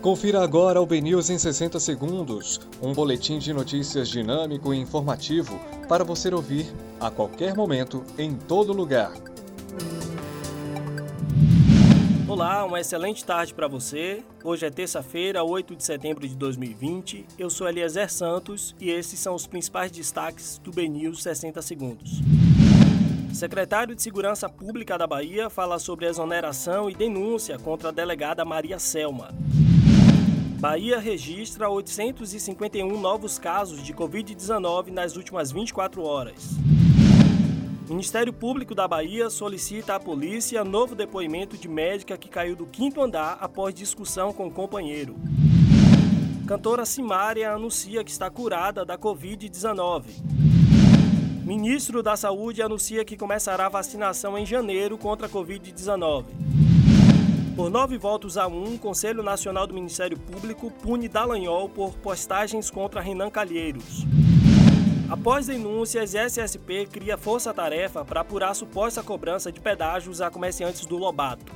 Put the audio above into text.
Confira agora o BNews em 60 segundos, um boletim de notícias dinâmico e informativo para você ouvir a qualquer momento, em todo lugar. Olá, uma excelente tarde para você. Hoje é terça-feira, 8 de setembro de 2020. Eu sou Eliezer Santos e esses são os principais destaques do BNews 60 segundos. Secretário de Segurança Pública da Bahia fala sobre exoneração e denúncia contra a delegada Maria Selma. Bahia registra 851 novos casos de Covid-19 nas últimas 24 horas. Ministério Público da Bahia solicita à polícia novo depoimento de médica que caiu do quinto andar após discussão com companheiro. Cantora Simária anuncia que está curada da Covid-19. Ministro da Saúde anuncia que começará a vacinação em janeiro contra a Covid-19. Por nove votos a um, o Conselho Nacional do Ministério Público pune Dallagnol por postagens contra Renan Calheiros. Após denúncias, SSP cria força-tarefa para apurar suposta cobrança de pedágios a comerciantes do Lobato.